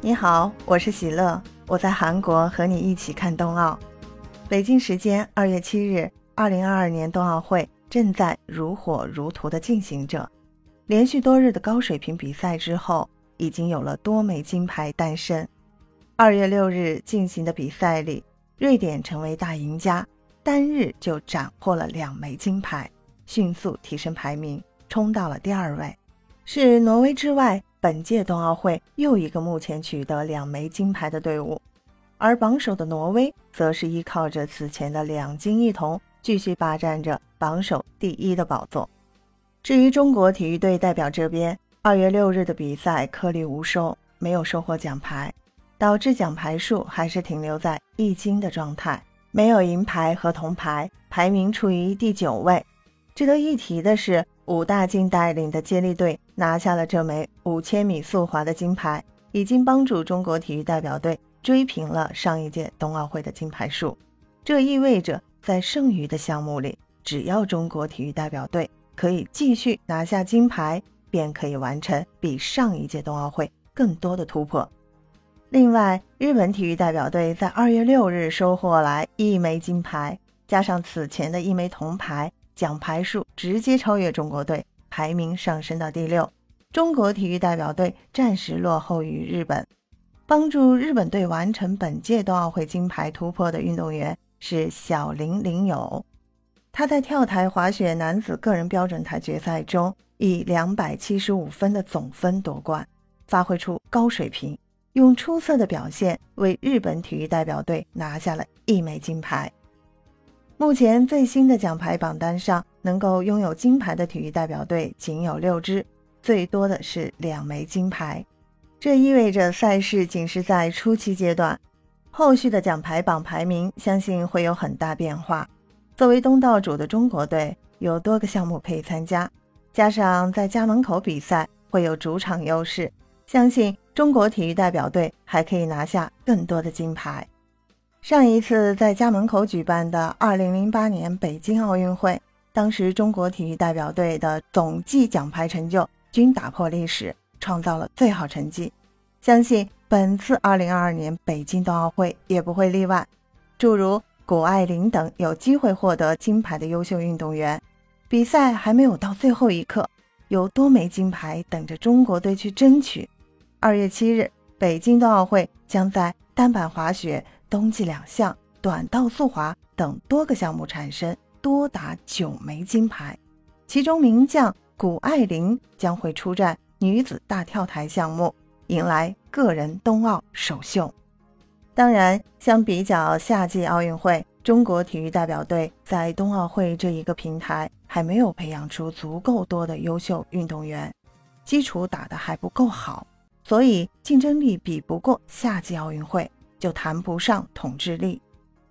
你好，我是喜乐，我在韩国和你一起看冬奥。北京时间二月七日，二零二二年冬奥会正在如火如荼地进行着。连续多日的高水平比赛之后，已经有了多枚金牌诞生。二月六日进行的比赛里，瑞典成为大赢家，单日就斩获了两枚金牌，迅速提升排名，冲到了第二位，是挪威之外。本届冬奥会又一个目前取得两枚金牌的队伍，而榜首的挪威则是依靠着此前的两金一铜，继续霸占着榜首第一的宝座。至于中国体育队代表这边，二月六日的比赛颗粒无收，没有收获奖牌，导致奖牌数还是停留在一金的状态，没有银牌和铜牌，排名处于第九位。值得一提的是。武大靖带领的接力队拿下了这枚五千米速滑的金牌，已经帮助中国体育代表队追平了上一届冬奥会的金牌数。这意味着，在剩余的项目里，只要中国体育代表队可以继续拿下金牌，便可以完成比上一届冬奥会更多的突破。另外，日本体育代表队在二月六日收获来一枚金牌，加上此前的一枚铜牌。奖牌数直接超越中国队，排名上升到第六。中国体育代表队暂时落后于日本。帮助日本队完成本届冬奥会金牌突破的运动员是小林林友，他在跳台滑雪男子个人标准台决赛中以两百七十五分的总分夺冠，发挥出高水平，用出色的表现为日本体育代表队拿下了一枚金牌。目前最新的奖牌榜单上，能够拥有金牌的体育代表队仅有六支，最多的是两枚金牌。这意味着赛事仅是在初期阶段，后续的奖牌榜排名相信会有很大变化。作为东道主的中国队，有多个项目可以参加，加上在家门口比赛会有主场优势，相信中国体育代表队还可以拿下更多的金牌。上一次在家门口举办的2008年北京奥运会，当时中国体育代表队的总计奖牌成就均打破历史，创造了最好成绩。相信本次2022年北京冬奥会也不会例外。诸如谷爱凌等有机会获得金牌的优秀运动员，比赛还没有到最后一刻，有多枚金牌等着中国队去争取。2月7日，北京冬奥会将在单板滑雪。冬季两项、短道速滑等多个项目产生多达九枚金牌，其中名将谷爱凌将会出战女子大跳台项目，迎来个人冬奥首秀。当然，相比较夏季奥运会，中国体育代表队在冬奥会这一个平台还没有培养出足够多的优秀运动员，基础打得还不够好，所以竞争力比不过夏季奥运会。就谈不上统治力。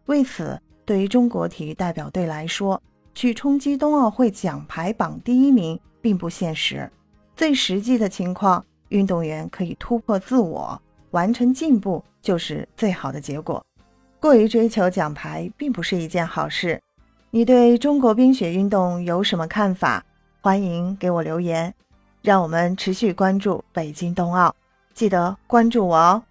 为此，对于中国体育代表队来说，去冲击冬奥会奖牌榜第一名并不现实。最实际的情况，运动员可以突破自我，完成进步，就是最好的结果。过于追求奖牌，并不是一件好事。你对中国冰雪运动有什么看法？欢迎给我留言。让我们持续关注北京冬奥，记得关注我哦。